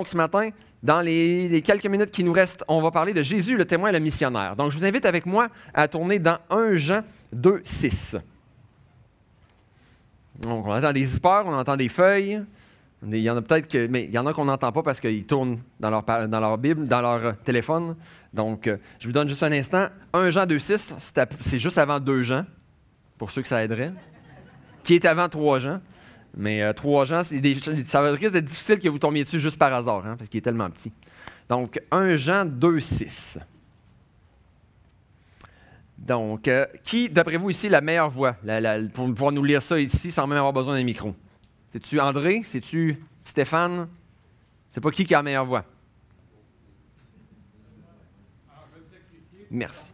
Donc ce matin, dans les, quelques minutes qui nous restent, on va parler de Jésus, le témoin et le missionnaire. Donc je vous invite avec moi à tourner dans 1 Jean 2, 6. Donc on entend des histoires, on entend des feuilles. Il y en a peut-être que, mais il y en a qu'on n'entend pas parce qu'ils tournent dans leur, dans leur Bible, dans leur téléphone. Donc, euh, je vous donne juste un instant. 1 Jean 2, 6, c'est juste avant 2 Jean, pour ceux que ça aiderait, qui est avant 3 Jean. Mais euh, trois gens, des, ça risque d'être difficile que vous tombiez dessus juste par hasard, hein, parce qu'il est tellement petit. Donc, 1 Jean 2, 6. Donc, euh, qui, d'après vous, ici, la meilleure voix? Pour pouvoir nous lire ça ici sans même avoir besoin d'un micro? C'est-tu André? C'est-tu Stéphane? C'est pas qui qui a la meilleure voix? Merci.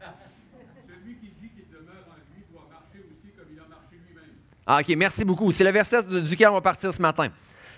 Ah, OK, merci beaucoup. C'est le verset duquel on va partir ce matin.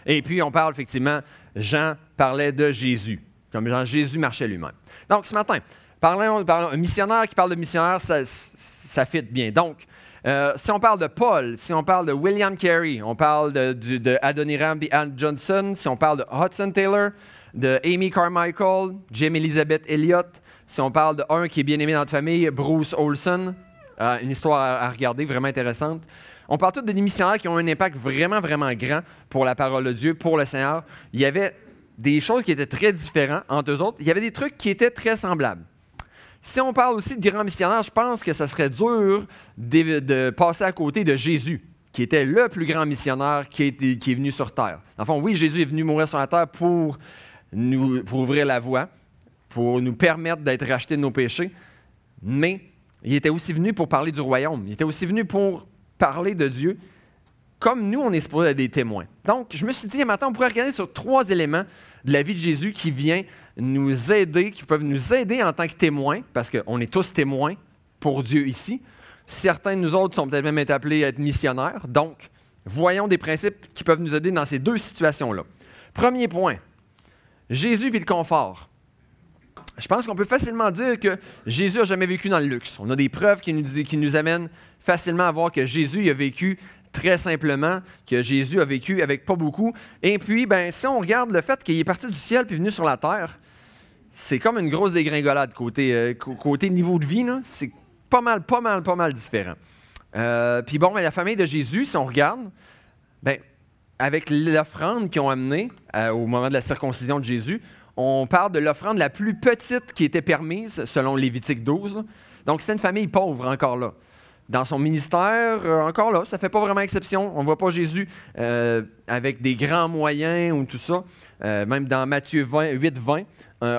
Et puis, on parle effectivement, Jean parlait de Jésus, comme Jean, Jésus marchait lui-même. Donc, ce matin, parlons, un missionnaire qui parle de missionnaire, ça, ça fit bien. Donc, euh, si on parle de Paul, si on parle de William Carey, on parle de, de, de Adoniram Johnson, si on parle de Hudson Taylor, de Amy Carmichael, Jim Elizabeth Elliott, si on parle de un qui est bien aimé dans notre famille, Bruce Olson, euh, une histoire à, regarder, vraiment intéressante. On parle tous de des missionnaires qui ont un impact vraiment, vraiment grand pour la parole de Dieu, pour le Seigneur. Il y avait des choses qui étaient très différentes entre eux autres. Il y avait des trucs qui étaient très semblables. Si on parle aussi de grands missionnaires, je pense que ce serait dur de, passer à côté de Jésus, qui était le plus grand missionnaire qui est, qui est venu sur terre. Enfin, oui, Jésus est venu mourir sur la terre pour, nous, pour ouvrir la voie, pour nous permettre d'être rachetés de nos péchés, mais il était aussi venu pour parler du royaume. Il était aussi venu pour parler de Dieu comme nous, on est supposé être des témoins. Donc, je me suis dit, maintenant, on pourrait regarder sur trois éléments de la vie de Jésus qui viennent nous aider, qui peuvent nous aider en tant que témoins, parce qu'on est tous témoins pour Dieu ici. Certains de nous autres sont peut-être même appelés à être missionnaires. Donc, voyons des principes qui peuvent nous aider dans ces deux situations-là. Premier point, Jésus vit le confort. Je pense qu'on peut facilement dire que Jésus n'a jamais vécu dans le luxe. On a des preuves qui nous, qui nous amènent facilement à voir que Jésus a vécu très simplement, que Jésus a vécu avec pas beaucoup. Et puis, ben, si on regarde le fait qu'il est parti du ciel puis venu sur la terre, c'est comme une grosse dégringolade côté, euh, niveau de vie. C'est pas mal, pas mal, pas mal différent. Euh, puis bon, la famille de Jésus, si on regarde, ben, avec l'offrande qu'ils ont amenée euh, au moment de la circoncision de Jésus, on parle de l'offrande la plus petite qui était permise selon Lévitique 12. Donc, c'est une famille pauvre encore là. Dans son ministère, euh, encore là, ça ne fait pas vraiment exception. On ne voit pas Jésus euh, avec des grands moyens ou tout ça. Euh, même dans Matthieu 20, 8, 20,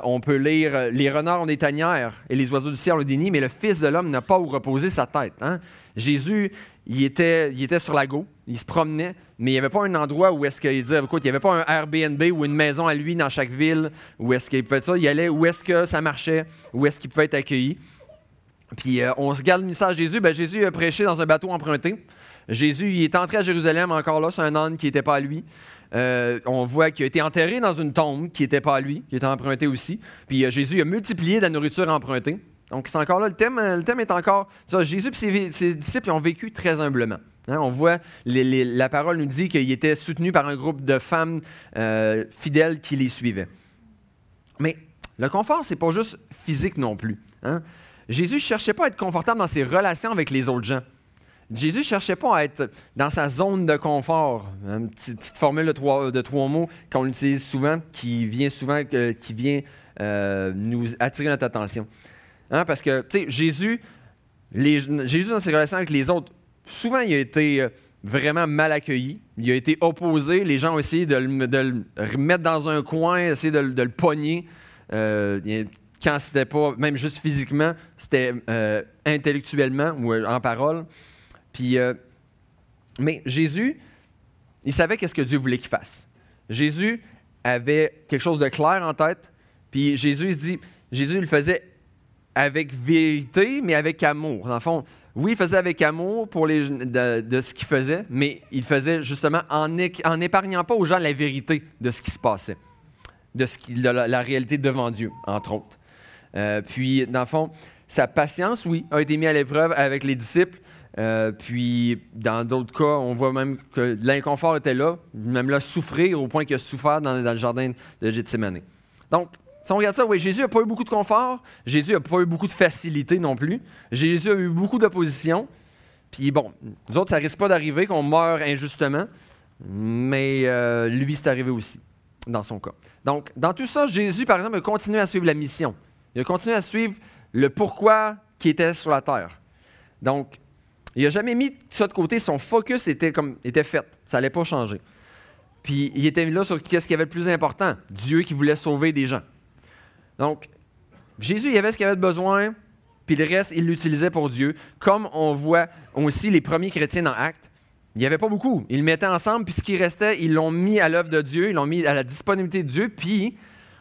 on peut lire Les renards ont des tanières et les oiseaux du ciel ont des nids, mais le Fils de l'homme n'a pas où reposer sa tête. Hein. Jésus, il était, il était sur la go, il se promenait, mais il n'y avait pas un endroit où est-ce qu'il disait, écoute, il n'y avait pas un Airbnb ou une maison à lui dans chaque ville où est-ce qu'il pouvait ça. Il allait où est-ce que ça marchait, où est-ce qu'il pouvait être accueilli. Puis euh, on regarde le message de Jésus. Ben, Jésus a prêché dans un bateau emprunté. Jésus est entré à Jérusalem encore là, c'est un âne qui n'était pas à lui. Euh, on voit qu'il a été enterré dans une tombe qui n'était pas à lui, qui était empruntée aussi. Puis euh, Jésus a multiplié la nourriture empruntée. Donc c'est encore là, le thème, le est encore. Jésus et ses, disciples ont vécu très humblement. Hein. on voit, la parole nous dit qu'il était soutenu par un groupe de femmes fidèles qui les suivaient. Mais le confort, c'est pas juste physique non plus. Hein. Jésus ne cherchait pas à être confortable dans ses relations avec les autres gens. Jésus ne cherchait pas à être dans sa zone de confort. Une petite, formule de trois, de mots qu'on utilise souvent, qui vient souvent, euh, qui vient euh, nous attirer notre attention. Hein, parce que, tu sais, Jésus, dans ses relations avec les autres, souvent, il a été euh, vraiment mal accueilli. Il a été opposé. Les gens ont essayé de le, remettre dans un coin, essayé de, le pogner quand c'était pas, même juste physiquement, c'était euh, intellectuellement ou euh, en parole. Puis, euh, mais Jésus, il savait qu'est-ce que Dieu voulait qu'il fasse. Jésus avait quelque chose de clair en tête. Puis Jésus, il se dit, Jésus le faisait avec vérité, mais avec amour. Dans le fond, oui, il faisait avec amour pour de, ce qu'il faisait, mais il faisait justement en, en épargnant pas aux gens la vérité de ce qui se passait, de, ce qui, la réalité devant Dieu, entre autres. Euh, puis, dans le fond, sa patience, oui, a été mise à l'épreuve avec les disciples. Euh, puis, dans d'autres cas, on voit même que l'inconfort était là, même là, souffrir au point qu'il a souffert dans, le jardin de Gethsemane. Donc, si on regarde ça, oui, Jésus n'a pas eu beaucoup de confort, Jésus n'a pas eu beaucoup de facilité non plus, Jésus a eu beaucoup d'opposition. Puis bon, nous autres, ça risque pas d'arriver qu'on meure injustement, mais euh, lui, c'est arrivé aussi, dans son cas. Donc, dans tout ça, Jésus, par exemple, a continué à suivre la mission. Il a continué à suivre le pourquoi qui était sur la terre. Donc, il n'a jamais mis ça de côté. Son focus était, comme, était fait. Ça n'allait pas changer. Puis, il était là sur qu'est-ce qui avait le plus important Dieu qui voulait sauver des gens. Donc, Jésus, il avait ce qu'il avait besoin, puis le reste, il l'utilisait pour Dieu. Comme on voit aussi les premiers chrétiens dans Actes, il n'y avait pas beaucoup. Ils le mettaient ensemble, puis ce qui restait, ils l'ont mis à l'œuvre de Dieu, ils l'ont mis à la disponibilité de Dieu, puis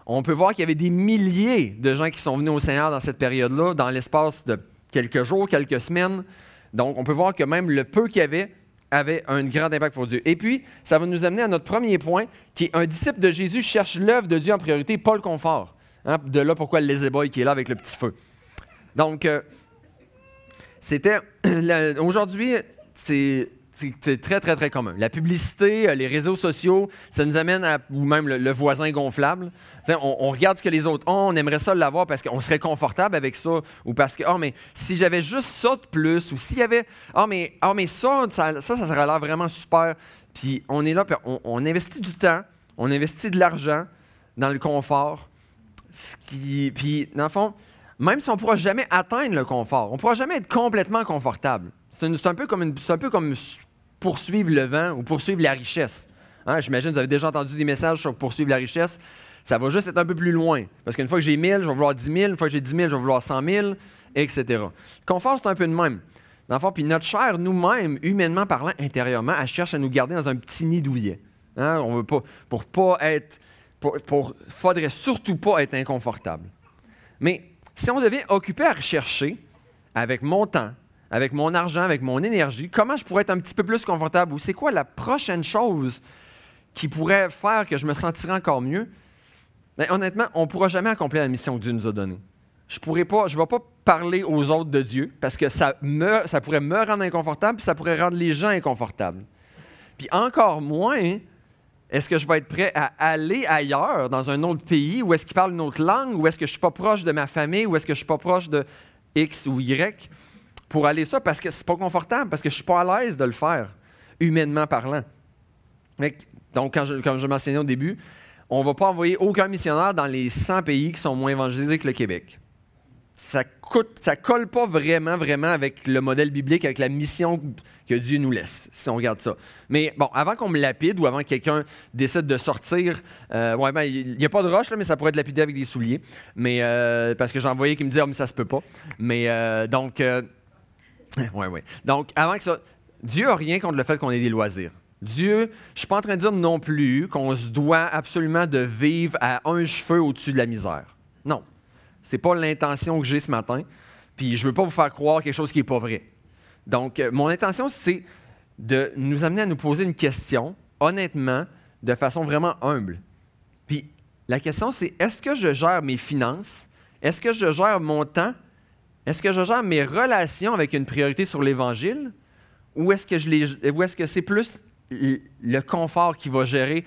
on peut voir qu'il y avait des milliers de gens qui sont venus au Seigneur dans cette période-là, dans l'espace de quelques jours, quelques semaines. Donc, on peut voir que même le peu qu'il y avait avait un grand impact pour Dieu. Et puis, ça va nous amener à notre premier point, qui est un disciple de Jésus cherche l'œuvre de Dieu en priorité, pas le confort. Hein, de là pourquoi le qui est là avec le petit feu. Donc, euh, c'était. Aujourd'hui, c'est c'est très, très, très commun. La publicité, euh, les réseaux sociaux, ça nous amène à, ou même le, voisin gonflable. On, regarde ce que les autres ont, on aimerait ça l'avoir parce qu'on serait confortable avec ça, ou parce que, oh, mais si j'avais juste ça de plus, ou s'il y avait, oh, mais, oh, mais ça, ça, ça, serait l'air vraiment super. Puis on est là, puis on, investit du temps, on investit de l'argent dans le confort. Ce qui, puis, dans le fond, même si on ne pourra jamais atteindre le confort, on ne pourra jamais être complètement confortable. C'est un, peu comme, un peu comme poursuivre le vent ou poursuivre la richesse. Hein, j'imagine vous avez déjà entendu des messages sur poursuivre la richesse. Ça va juste être un peu plus loin. Parce qu'une fois que j'ai 1000, je vais vouloir 10 000. Une fois que j'ai 10 000, je vais vouloir 100 000, etc. Le confort, c'est un peu de même. Dans puis notre chair, nous-mêmes, humainement parlant, intérieurement, elle cherche à nous garder dans un petit nid douillet. Hein, on veut pas, pour pas être. Pour, pour, faudrait surtout pas être inconfortable. Mais si on devient occupé à rechercher, avec mon temps, avec mon argent, avec mon énergie, comment je pourrais être un petit peu plus confortable ou c'est quoi la prochaine chose qui pourrait faire que je me sentirais encore mieux? Mais ben, honnêtement, on ne pourra jamais accomplir la mission que Dieu nous a donnée. Je ne pas, je vais pas parler aux autres de Dieu parce que ça, me, ça pourrait me rendre inconfortable puis ça pourrait rendre les gens inconfortables. Puis encore moins, est-ce que je vais être prêt à aller ailleurs, dans un autre pays, où est-ce qu'ils parlent une autre langue, ou est-ce que je ne suis pas proche de ma famille, ou est-ce que je ne suis pas proche de X ou Y? Pour aller ça parce que c'est pas confortable, parce que je suis pas à l'aise de le faire, humainement parlant. donc, quand je, comme je mentionnais au début, on ne va pas envoyer aucun missionnaire dans les 100 pays qui sont moins évangélisés que le Québec. Ça coûte, ça colle pas vraiment, vraiment avec le modèle biblique, avec la mission que Dieu nous laisse, si on regarde ça. Mais bon, avant qu'on me lapide ou avant que quelqu'un décide de sortir, euh, ouais, ben, il n'y a pas de roche, là, mais ça pourrait être lapidé avec des souliers. Mais, euh, parce que j'en voyais qui me disaient, oh, mais ça se peut pas. Mais euh, donc, oui, oui. Donc, avant que ça, Dieu n'a rien contre le fait qu'on ait des loisirs. Dieu, je ne suis pas en train de dire non plus qu'on se doit absolument de vivre à un cheveu au-dessus de la misère. Non. Ce n'est pas l'intention que j'ai ce matin. Puis je ne veux pas vous faire croire quelque chose qui n'est pas vrai. Donc, euh, mon intention, c'est de nous amener à nous poser une question, honnêtement, de façon vraiment humble. Puis la question, c'est est-ce que je gère mes finances? Est-ce que je gère mon temps? Est-ce que je gère mes relations avec une priorité sur l'Évangile ou est-ce que, que c'est plus le confort qui va gérer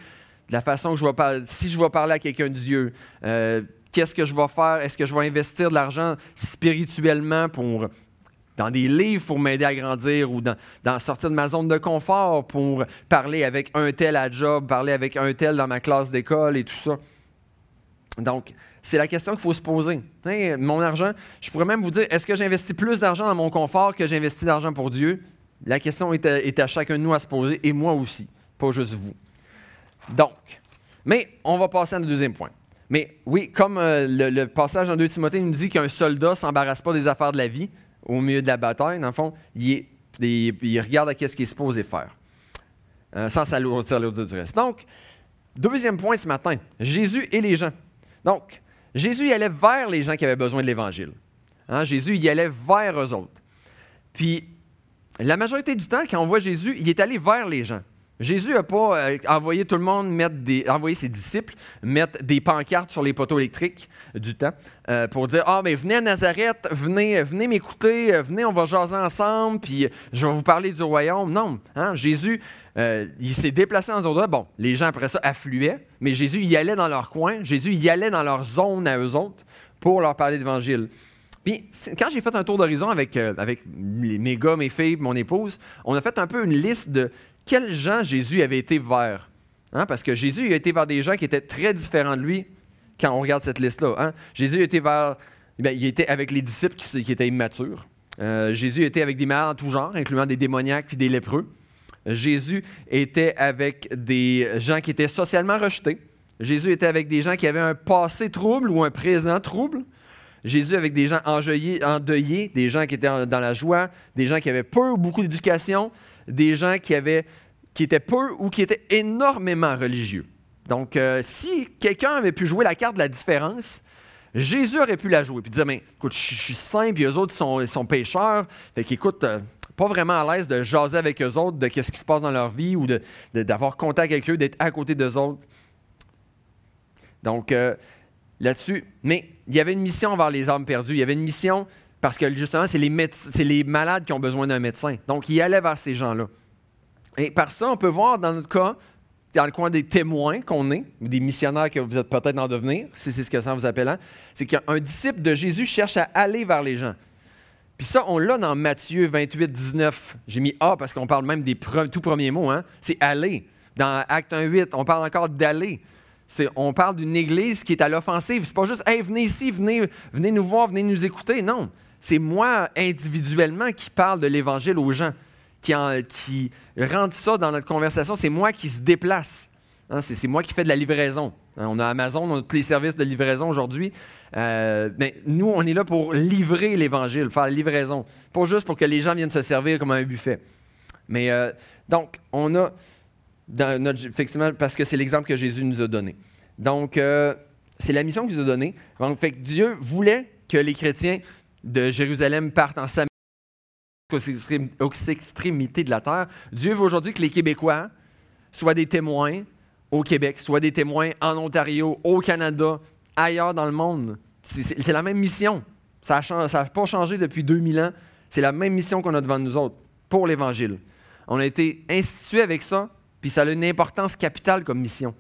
de la façon que je vais parler? Si je vais parler à quelqu'un de Dieu, euh, qu'est-ce que je vais faire? Est-ce que je vais investir de l'argent spirituellement pour dans des livres pour m'aider à grandir ou dans, dans, sortir de ma zone de confort pour parler avec un tel à job, parler avec un tel dans ma classe d'école et tout ça? Donc, c'est la question qu'il faut se poser. mon argent, je pourrais même vous dire, est-ce que j'investis plus d'argent dans mon confort que j'investis d'argent pour Dieu? La question est à, chacun de nous à se poser, et moi aussi, pas juste vous. Donc, mais on va passer à un deuxième point. Mais oui, comme euh, le, passage dans 2 Timothée nous dit qu'un soldat ne s'embarrasse pas des affaires de la vie au milieu de la bataille, dans le fond, il, regarde à ce qu'il est supposé faire, euh, sans s'alourdir du reste. Donc, deuxième point ce matin, Jésus et les gens. Donc, Jésus y allait vers les gens qui avaient besoin de l'Évangile. Hein, Jésus y allait vers eux autres. Puis, la majorité du temps, quand on voit Jésus, il est allé vers les gens. Jésus n'a pas euh, envoyé tout le monde mettre des, envoyé ses disciples mettre des pancartes sur les poteaux électriques du temps euh, pour dire ah mais venez à Nazareth, venez, venez m'écouter, euh, venez on va jaser ensemble puis je vais vous parler du royaume. Non, hein, Jésus il s'est déplacé dans ce endroit. Bon, les gens après ça affluaient, mais Jésus y allait dans leur coin, Jésus y allait dans leur zone à eux autres pour leur parler d'évangile. Puis quand j'ai fait un tour d'horizon avec, avec mes gars, mes filles, mon épouse, on a fait un peu une liste de quels gens Jésus avait été vers? Hein? Parce que Jésus a été vers des gens qui étaient très différents de lui quand on regarde cette liste-là. Hein? Jésus été vers. Ben, il était avec les disciples qui, étaient immatures. Euh, Jésus était avec des malades en tout genre, incluant des démoniaques puis des lépreux. Jésus était avec des gens qui étaient socialement rejetés. Jésus était avec des gens qui avaient un passé trouble ou un présent trouble. Jésus avec des gens endeuillés, des gens qui étaient dans la joie, des gens qui avaient peu ou beaucoup d'éducation, des gens qui, avaient, qui étaient peu ou qui étaient énormément religieux. Donc, euh, si quelqu'un avait pu jouer la carte de la différence, Jésus aurait pu la jouer. Puis dire, mais écoute, je suis simple, puis eux autres sont, sont pécheurs. Fait qu'écoute, euh, pas vraiment à l'aise de jaser avec eux autres de ce qui se passe dans leur vie ou d'avoir contact avec eux, d'être à côté d'eux autres. Donc, euh, là-dessus, mais il y avait une mission envers les âmes perdues. Il y avait une mission parce que justement, c'est les, malades qui ont besoin d'un médecin. Donc, il allait vers ces gens-là. Et par ça, on peut voir dans notre cas, dans le coin des témoins qu'on est, ou des missionnaires que vous êtes peut-être en devenir, si c'est ce que ça vous appelle, c'est qu'un disciple de Jésus cherche à aller vers les gens. Puis ça, on l'a dans Matthieu 28, 19. J'ai mis A parce qu'on parle même des tout premiers mots. Hein? C'est aller. Dans Acte 1, 8, on parle encore d'aller. On parle d'une église qui est à l'offensive. C'est pas juste, hey, venez ici, venez, venez nous voir, venez nous écouter. Non c'est moi individuellement qui parle de l'Évangile aux gens, qui, rendent ça dans notre conversation. C'est moi qui se déplace. Hein, c'est, moi qui fais de la livraison. Hein, on a Amazon, on a tous les services de livraison aujourd'hui. Euh, ben, nous, on est là pour livrer l'Évangile, faire la livraison. Pas juste pour que les gens viennent se servir comme un buffet. Mais euh, donc, on a, dans notre, effectivement, parce que c'est l'exemple que Jésus nous a donné. Donc, euh, c'est la mission qu'il nous a donnée. Donc, Dieu voulait que les chrétiens de Jérusalem partent en Samarie aux extrémités de la terre. Dieu veut aujourd'hui que les Québécois soient des témoins au Québec, soient des témoins en Ontario, au Canada, ailleurs dans le monde. C'est la même mission. Ça n'a pas changé depuis 2000 ans. C'est la même mission qu'on a devant nous autres pour l'Évangile. On a été institué avec ça, puis ça a une importance capitale comme mission.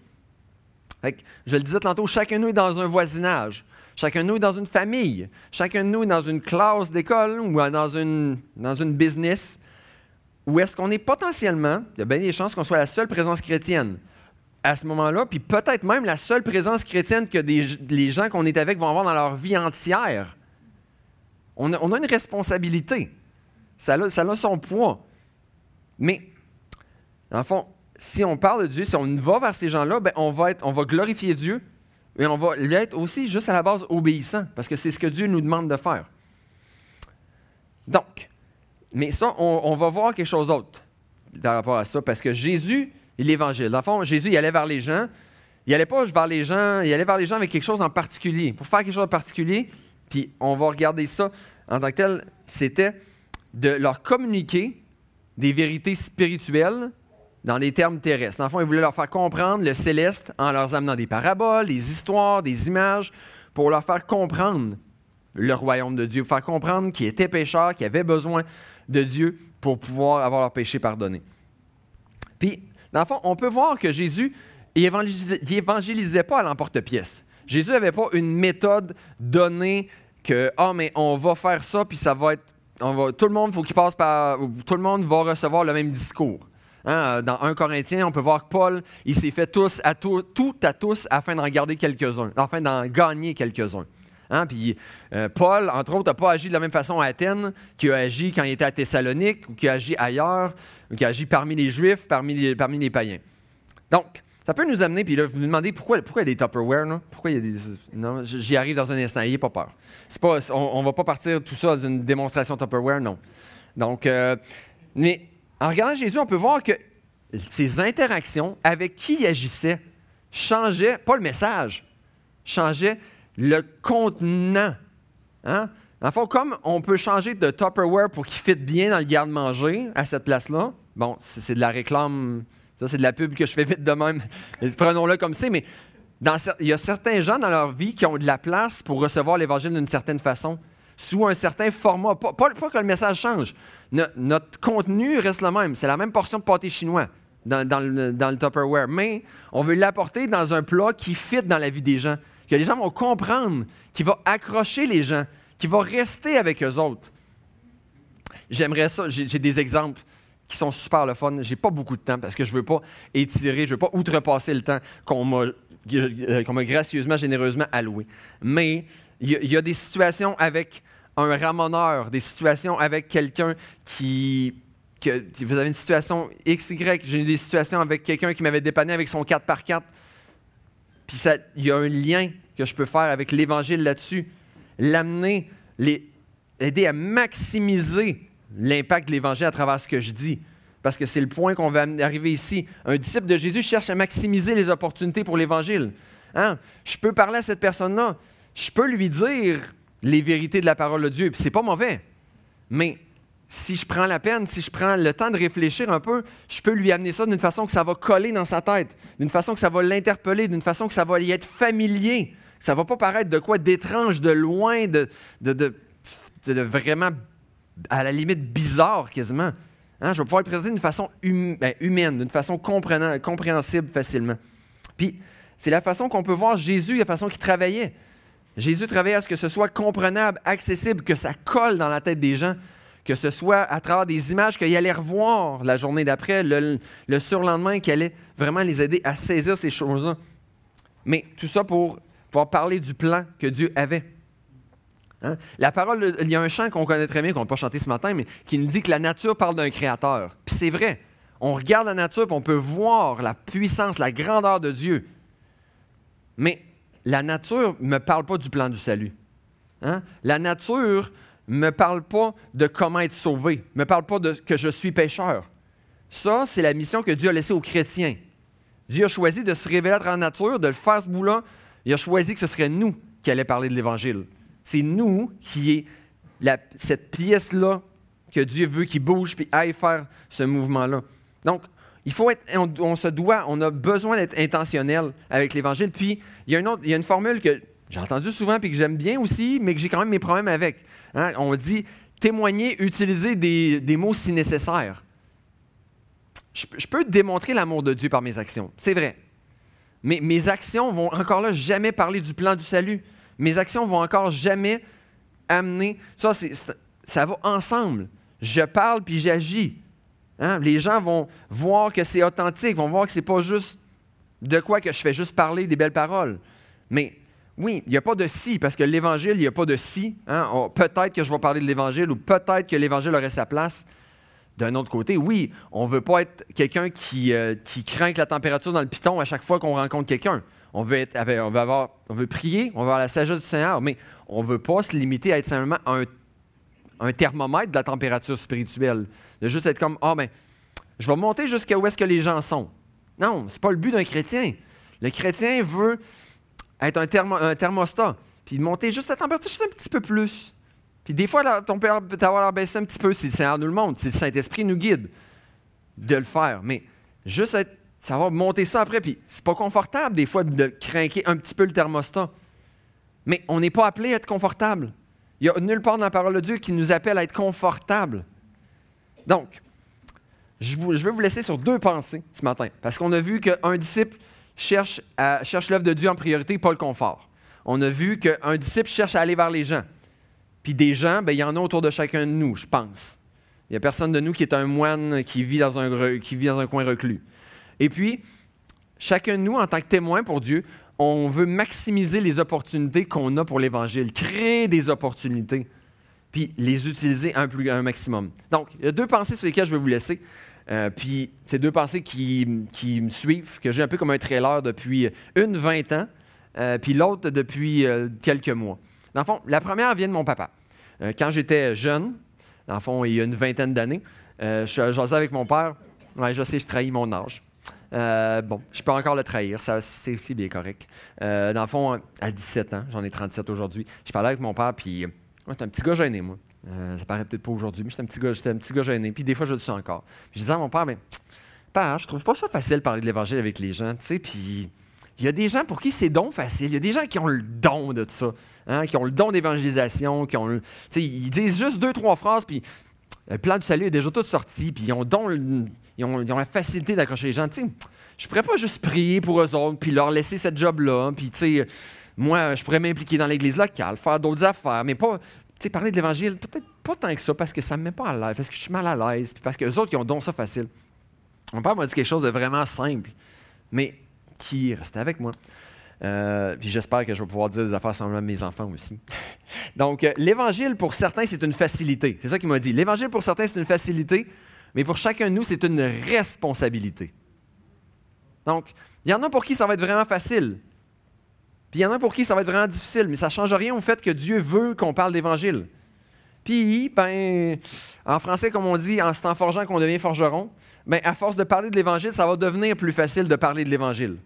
Je le disais tantôt, chacun de nous est dans un voisinage. Chacun de nous est dans une famille. Chacun de nous est dans une classe d'école ou dans une, dans business. Où est-ce qu'on est potentiellement, il y a bien des chances qu'on soit la seule présence chrétienne à ce moment-là, puis peut-être même la seule présence chrétienne que les gens qu'on est avec vont avoir dans leur vie entière. On a, une responsabilité. Ça a, ça a son poids. Mais, en fond, si on parle de Dieu, si on va vers ces gens-là, ben on, va être, glorifier Dieu, et on va l'être aussi juste à la base obéissant, parce que c'est ce que Dieu nous demande de faire. Donc, mais ça, on, va voir quelque chose d'autre par rapport à ça, parce que Jésus l'Évangile. Dans le fond, Jésus, il allait vers les gens. Il allait pas vers les gens, il allait vers les gens avec quelque chose en particulier. Pour faire quelque chose en particulier, puis on va regarder ça en tant que tel, c'était de leur communiquer des vérités spirituelles dans les termes terrestres. Dans le fond, il voulait leur faire comprendre le céleste en leur amenant des paraboles, des histoires, des images, pour leur faire comprendre le royaume de Dieu, faire comprendre qu'ils étaient pécheurs, qu'ils avaient besoin de Dieu pour pouvoir avoir leurs péchés pardonnés. Puis, dans le fond, on peut voir que Jésus n'évangélisait pas à l'emporte-pièce. Jésus n'avait pas une méthode donnée que, ah, mais on va faire ça, puis ça va être. On va, tout le monde, faut qu'il passe par. Tout le monde va recevoir le même discours. Hein, dans 1 Corinthiens, on peut voir que Paul, il s'est fait tout, à tous afin d'en garder quelques-uns, afin d'en gagner quelques-uns. Hein, puis euh, Paul, entre autres, n'a pas agi de la même façon à Athènes qu'il a agi quand il était à Thessalonique ou qu'il a agi ailleurs, ou qu'il a agi parmi les Juifs, parmi les, païens. Donc, ça peut nous amener, puis là, vous me demandez pourquoi, pourquoi il y a des Tupperware, non? Pourquoi il y a des. Non, j'y arrive dans un instant, n'ayez pas peur. Pas, on ne va pas partir tout ça d'une démonstration Tupperware, non. Donc, euh, mais en regardant Jésus, on peut voir que ses interactions avec qui il agissait changeaient, pas le message, changeaient le contenant. Hein? En comme on peut changer de Tupperware pour qu'il fitte bien dans le garde-manger à cette place-là, bon, c'est de la réclame, Ça, c'est de la pub que je fais vite de même. Prenons-le comme c'est, mais il y a certains gens dans leur vie qui ont de la place pour recevoir l'Évangile d'une certaine façon, sous un certain format. Pas, que le message change. notre contenu reste le même. C'est la même portion de pâté chinois dans, le, Tupperware. Mais on veut l'apporter dans un plat qui fit dans la vie des gens, que les gens vont comprendre, qui va accrocher les gens, qui va rester avec eux autres. J'aimerais ça. J'ai des exemples qui sont super le fun. J'ai pas beaucoup de temps parce que je veux pas étirer, je veux pas outrepasser le temps qu'on m'a euh, gracieusement, généreusement alloué. Mais il y, a des situations avec un ramoneur, des situations avec quelqu'un qui, Vous avez une situation XY, j'ai eu des situations avec quelqu'un qui m'avait dépanné avec son 4x4. Puis il y a un lien que je peux faire avec l'Évangile là-dessus. L'amener, aider à maximiser l'impact de l'Évangile à travers ce que je dis. Parce que c'est le point qu'on va arriver ici. Un disciple de Jésus cherche à maximiser les opportunités pour l'Évangile. Hein? Je peux parler à cette personne-là. Je peux lui dire les vérités de la parole de Dieu. Puis c'est pas mauvais. Mais si je prends la peine, si je prends le temps de réfléchir un peu, je peux lui amener ça d'une façon que ça va coller dans sa tête, d'une façon que ça va l'interpeller, d'une façon que ça va y être familier. Ça va pas paraître de quoi d'étrange, de loin, de, de, de vraiment à la limite bizarre quasiment. Hein, je vais pouvoir le présenter d'une façon hum, ben, humaine, d'une façon compréhensible facilement. Puis, c'est la façon qu'on peut voir Jésus, la façon qu'il travaillait. Jésus travaillait à ce que ce soit comprenable, accessible, que ça colle dans la tête des gens, que ce soit à travers des images qu'il allait revoir la journée d'après, le, le surlendemain, qui allait vraiment les aider à saisir ces choses-là. Mais tout ça pour pouvoir parler du plan que Dieu avait. Hein? La parole, il y a un chant qu'on connaît très bien, qu'on n'a pas chanté ce matin, mais qui nous dit que la nature parle d'un créateur. Puis c'est vrai. On regarde la nature et on peut voir la puissance, la grandeur de Dieu. Mais la nature ne me parle pas du plan du salut. Hein? La nature ne me parle pas de comment être sauvé, ne me parle pas de que je suis pécheur. Ça, c'est la mission que Dieu a laissée aux chrétiens. Dieu a choisi de se révéler à la nature, de le faire ce bout-là. Il a choisi que ce serait nous qui allions parler de l'Évangile. C'est nous qui est cette pièce-là que Dieu veut qui bouge puis aille faire ce mouvement-là. Donc, il faut être, on, se doit, on a besoin d'être intentionnel avec l'Évangile. Puis, il y, a une autre, il y a une formule que j'ai entendue souvent puis que j'aime bien aussi, mais que j'ai quand même mes problèmes avec. Hein. On dit témoigner, utiliser des, mots si nécessaire. Je, peux démontrer l'amour de Dieu par mes actions, c'est vrai. Mais mes actions vont encore là jamais parler du plan du salut mes actions vont encore jamais amener. Ça, ça va ensemble. Je parle puis j'agis. Hein? Les gens vont voir que c'est authentique, vont voir que c'est pas juste de quoi que je fais juste parler des belles paroles. Mais oui, il n'y a pas de si, parce que l'Évangile, il n'y a pas de si. Hein? Peut-être que je vais parler de l'Évangile ou peut-être que l'Évangile aurait sa place. D'un autre côté, oui, on ne veut pas être quelqu'un qui, euh, la température dans le piton à chaque fois qu'on rencontre quelqu'un on veut, être, on veut, avoir, on veut prier, on veut avoir la sagesse du Seigneur, mais on ne veut pas se limiter à être simplement un, un thermomètre de la température spirituelle. De juste être comme, ah, oh, ben, je vais monter jusqu'à où est-ce que les gens sont. Non, ce n'est pas le but d'un chrétien. Le chrétien veut être un, thermostat, puis monter juste la température juste un petit peu plus. Puis des fois, ton père peut avoir baissé un petit peu si le Seigneur nous le montre, si le Saint-Esprit nous guide de le faire. Mais juste va monter ça après. Puis c'est pas confortable des fois de craquer un petit peu le thermostat. Mais on n'est pas appelé à être confortable. Il n'y a nulle part dans la parole de Dieu qui nous appelle à être confortable. Donc, je, vais vous laisser sur deux pensées ce matin. Parce qu'on a vu qu'un disciple cherche, l'œuvre de Dieu en priorité, pas le confort. On a vu qu'un disciple cherche à aller vers les gens. Puis des gens, ben, il y en a autour de chacun de nous, je pense. Il n'y a personne de nous qui est un moine qui vit dans un, qui vit dans un coin reclus. Et puis, chacun de nous, en tant que témoin pour Dieu, on veut maximiser les opportunités qu'on a pour l'Évangile, créer des opportunités, puis les utiliser un, maximum. Donc, il y a deux pensées sur lesquelles je vais vous laisser. Euh, puis, c'est deux pensées qui, me suivent, que j'ai un peu comme un trailer depuis une vingt ans, euh, puis l'autre depuis euh, quelques mois. Dans le fond, la première vient de mon papa. quand j'étais jeune, dans le fond, il y a une vingtaine d'années, je suis avec mon père. Je sais, je trahis mon âge. Euh, bon, je peux encore le trahir, c'est aussi bien correct. Euh, dans le fond, à 17 ans, j'en ai 37 aujourd'hui, je parlais avec mon père, puis j'étais un petit gars gêné, moi. Euh, ça paraît peut-être pas aujourd'hui, mais j'étais un, petit gars, j'étais un petit gars gêné, puis des fois, je le suis encore. je disais à mon père, mais Père, je trouve pas ça facile de parler de l'Évangile avec les gens, tu sais, puis il y a des gens pour qui c'est don facile. Il y a des gens qui ont le don de ça, hein, qui ont le don d'évangélisation, qui ont le, ils disent juste deux, trois phrases, puis le plan du salut est déjà tout sorti, puis ils ont, don, ils ont, la facilité d'accrocher les gens. Tu sais, je pourrais pas juste prier pour eux autres, puis leur laisser cette job-là, puis moi, je pourrais m'impliquer dans l'église locale, faire d'autres affaires, mais pas, parler de l'Évangile, peut-être pas tant que ça, parce que ça me met pas à l'aise, parce que je suis mal à l'aise, puis parce que les autres, qui ont don ça facile. Mon père m'a dit quelque chose de vraiment simple, mais qui restait avec moi. Euh, puis j'espère que je vais pouvoir dire des affaires semblables à mes enfants aussi. Donc, euh, l'évangile pour certains, c'est une facilité. C'est ça qu'il m'a dit. L'évangile pour certains, c'est une facilité, mais pour chacun de nous, c'est une responsabilité. Donc, il y en a pour qui ça va être vraiment facile. Puis il y en a pour qui ça va être vraiment difficile, mais ça ne change rien au fait que Dieu veut qu'on parle d'évangile. Puis, ben, en français, comme on dit, en en forgeant qu'on devient forgeron, ben, à force de parler de l'Évangile, ça va devenir plus facile de parler de l'Évangile.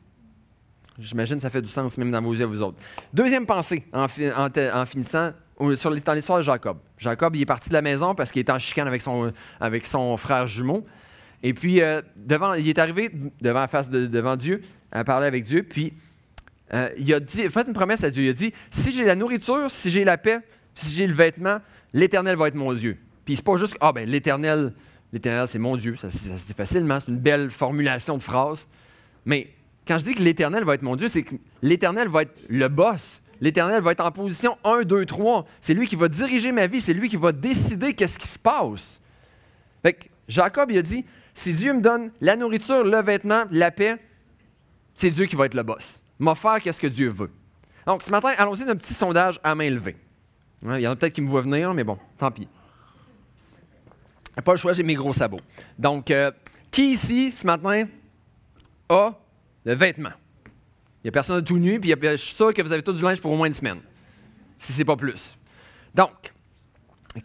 J'imagine que ça fait du sens même dans vos yeux, vous autres. Deuxième pensée, en, finissant, sur l'histoire de Jacob. Jacob, il est parti de la maison parce qu'il était en chicane avec son, avec son frère jumeau. Et puis, euh, devant, il est arrivé devant, face devant Dieu, à parler avec Dieu. Puis, euh, il a dit, fait une promesse à Dieu. Il a dit Si j'ai la nourriture, si j'ai la paix, si j'ai le vêtement, l'Éternel va être mon Dieu. Puis, c'est pas juste Ah, ben, l'Éternel, l'Éternel, c'est mon Dieu. Ça, ça se dit facilement. C'est une belle formulation de phrase. Mais quand je dis que l'Éternel va être mon Dieu, c'est que l'Éternel va être le boss. L'Éternel va être en position 1, 2, 3. C'est lui qui va diriger ma vie. C'est lui qui va décider qu'est-ce qui se passe. Fait Jacob, il a dit, si Dieu me donne la nourriture, le vêtement, la paix, c'est Dieu qui va être le boss. M'a faire qu'est-ce que Dieu veut. Donc, ce matin, allons-y d'un petit sondage à main levée. Il y en a peut-être qui me voient venir, mais bon, tant pis. Pas le choix, j'ai mes gros sabots. Donc, euh, qui ici, ce matin, a le vêtement? Il n'y a personne de tout nu, puis je suis sûr que vous avez tout du linge pour au moins une semaine, si ce n'est pas plus. Donc,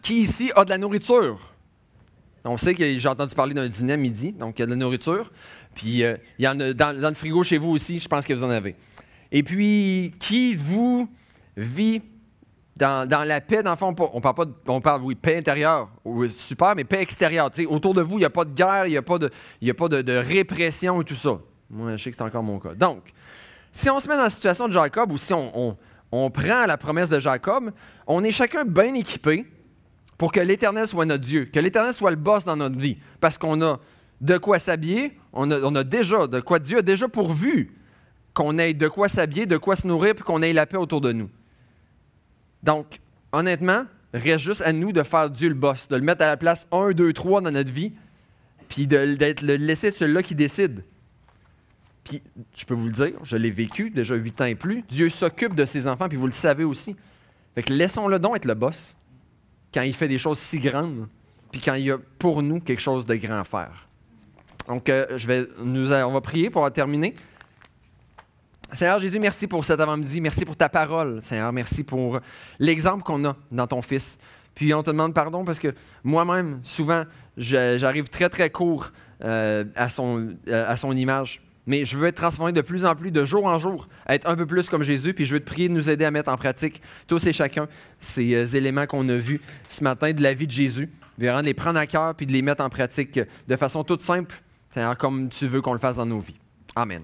qui ici a de la nourriture? On sait que j'ai entendu parler d'un dîner à midi, donc il y a de la nourriture. Puis euh, il y en a dans, le frigo chez vous aussi, je pense que vous en avez. Et puis, qui vous vit dans, la paix, dans le fond, on parle pas de, on parle, oui, paix intérieure, super, mais paix extérieure. autour de vous, il n'y a pas de guerre, il n'y a pas, de, a pas de répression et tout ça. Moi, je sais que c'est encore mon cas. Donc, si on se met dans la situation de Jacob ou si on, prend la promesse de Jacob, on est chacun bien équipé pour que l'Éternel soit notre Dieu, que l'Éternel soit le boss dans notre vie, parce qu'on a de quoi s'habiller, on a, déjà, de quoi Dieu a déjà pourvu qu'on ait de quoi s'habiller, de quoi se nourrir, puis qu'on ait la paix autour de nous. Donc, honnêtement, reste juste à nous de faire Dieu le boss, de le mettre à la place 1, 2, 3 dans notre vie, puis de, de le laisser celui-là qui décide. Puis, je peux vous le dire, je l'ai vécu déjà huit ans et plus. Dieu s'occupe de ses enfants, puis vous le savez aussi. Fait que laissons-le donc être le boss quand il fait des choses si grandes, puis quand il y a pour nous quelque chose de grand à faire. Donc, euh, je vais, on va prier pour terminer. Seigneur Jésus, merci pour cet avant-midi. Merci pour ta parole, Seigneur. Merci pour l'exemple qu'on a dans ton Fils. Puis on te demande pardon parce que moi-même, souvent, j'arrive très, très court euh, euh, à son image. Mais je veux être transformé de plus en plus, de jour en jour, être un peu plus comme Jésus. Puis je veux te prier de nous aider à mettre en pratique tous et chacun ces euh, éléments qu'on a vus ce matin de la vie de Jésus. Vraiment de les prendre à cœur puis de les mettre en pratique de façon toute simple, comme tu veux qu'on le fasse dans nos vies. Amen.